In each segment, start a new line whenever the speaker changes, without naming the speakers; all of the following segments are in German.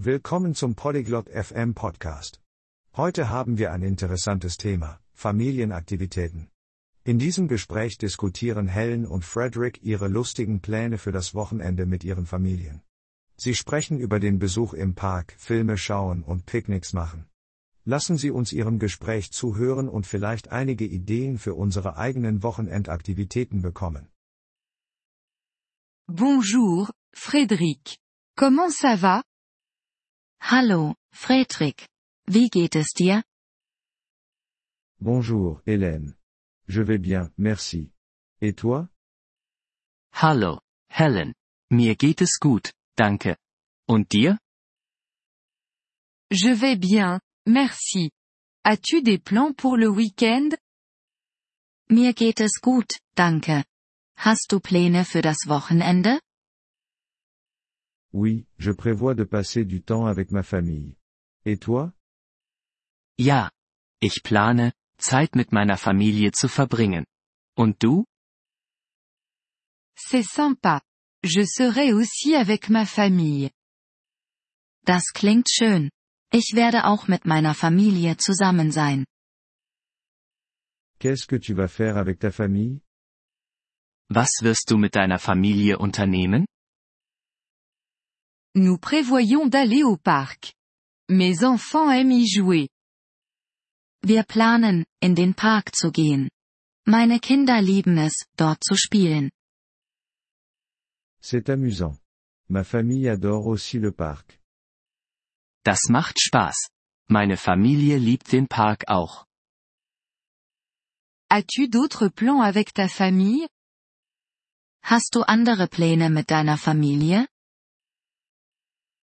Willkommen zum Polyglot FM Podcast. Heute haben wir ein interessantes Thema, Familienaktivitäten. In diesem Gespräch diskutieren Helen und Frederick ihre lustigen Pläne für das Wochenende mit ihren Familien. Sie sprechen über den Besuch im Park, Filme schauen und Picknicks machen. Lassen Sie uns Ihrem Gespräch zuhören und vielleicht einige Ideen für unsere eigenen Wochenendaktivitäten bekommen.
Bonjour, Frédéric. Comment ça va?
Hallo, Fredrik. Wie geht es dir?
Bonjour, Hélène. Je vais bien, merci. Et toi?
Hallo, Helen. Mir geht es gut, danke. Und dir?
Je vais bien, merci. As-tu des plans pour le week-end?
Mir geht es gut, danke. Hast du Pläne für das Wochenende?
Oui, je prévois de passer du temps avec ma famille. Et toi?
Ja. Ich plane, Zeit mit meiner Familie zu verbringen. Und du?
C'est sympa. Je serai aussi avec ma famille.
Das klingt schön. Ich werde auch mit meiner Familie zusammen sein.
Qu'est-ce que tu vas faire avec ta famille?
Was wirst du mit deiner Familie unternehmen?
Nous prévoyons d'aller au parc. Mes enfants aiment y jouer.
Wir planen, in den Park zu gehen. Meine Kinder lieben es, dort zu spielen.
C'est amusant. Ma famille adore aussi le parc.
Das macht Spaß. Meine Familie liebt den Park auch.
As-tu d'autres plans avec ta famille?
Hast du andere Pläne mit deiner Familie?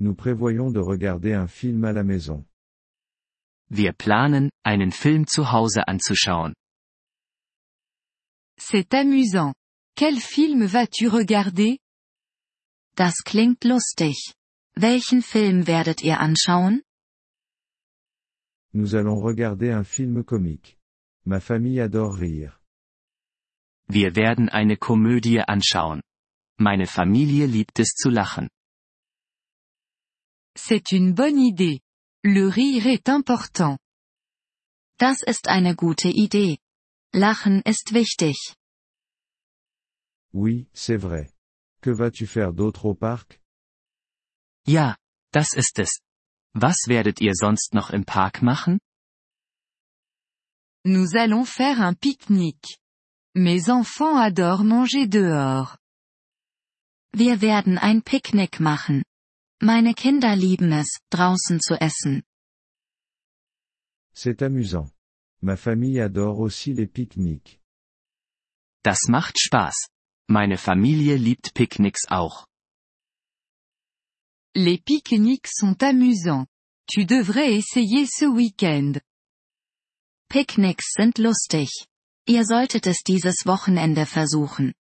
Nous prévoyons de regarder un film à la maison.
Wir planen, einen Film zu Hause anzuschauen.
C'est amusant. Quel film vas-tu regarder?
Das klingt lustig. Welchen Film werdet ihr anschauen?
Nous allons regarder un film comique. Ma famille adore rire.
Wir werden eine Komödie anschauen. Meine Familie liebt es zu lachen.
C'est une bonne idée. Le rire est important.
Das ist eine gute Idee. Lachen ist wichtig.
Oui, c'est vrai. Que vas-tu faire d'autre au parc?
Ja, das ist es. Was werdet ihr sonst noch im Park machen?
Nous allons faire un pique-nique. Mes enfants adorent manger dehors.
Wir werden ein Picknick machen. Meine Kinder lieben es, draußen zu essen.
C'est amusant. Ma famille adore aussi les pique-niques.
Das macht Spaß. Meine Familie liebt Picknicks auch.
Les pique-niques sont amusants. Tu devrais essayer ce week-end.
Picknicks sind lustig. Ihr solltet es dieses Wochenende versuchen.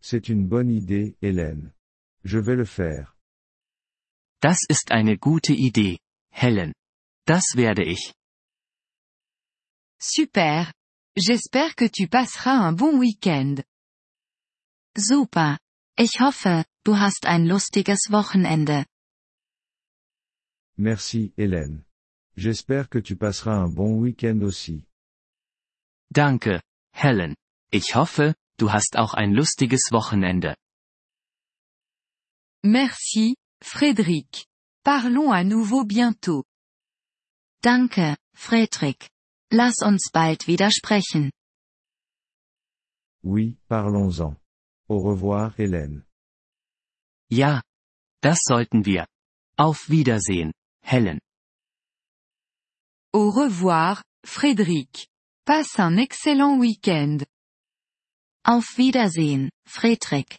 C'est une bonne idée, Hélène. Je vais le faire.
Das ist eine gute Idee, Helen. Das werde ich.
Super. J'espère que tu passeras un bon week-end.
Super. Ich hoffe, du hast ein lustiges Wochenende.
Merci, Hélène. J'espère que tu passeras un bon week-end aussi.
Danke, Helen. Ich hoffe, du hast auch ein lustiges Wochenende.
Merci, Frédéric. Parlons à nouveau bientôt.
Danke, Fredrik. Lass uns bald wieder sprechen.
Oui, parlons-en. Au revoir, Hélène.
Ja. Das sollten wir. Auf Wiedersehen, Helen.
Au revoir, Frédéric. Passe un excellent week-end.
Auf Wiedersehen, Fredrik.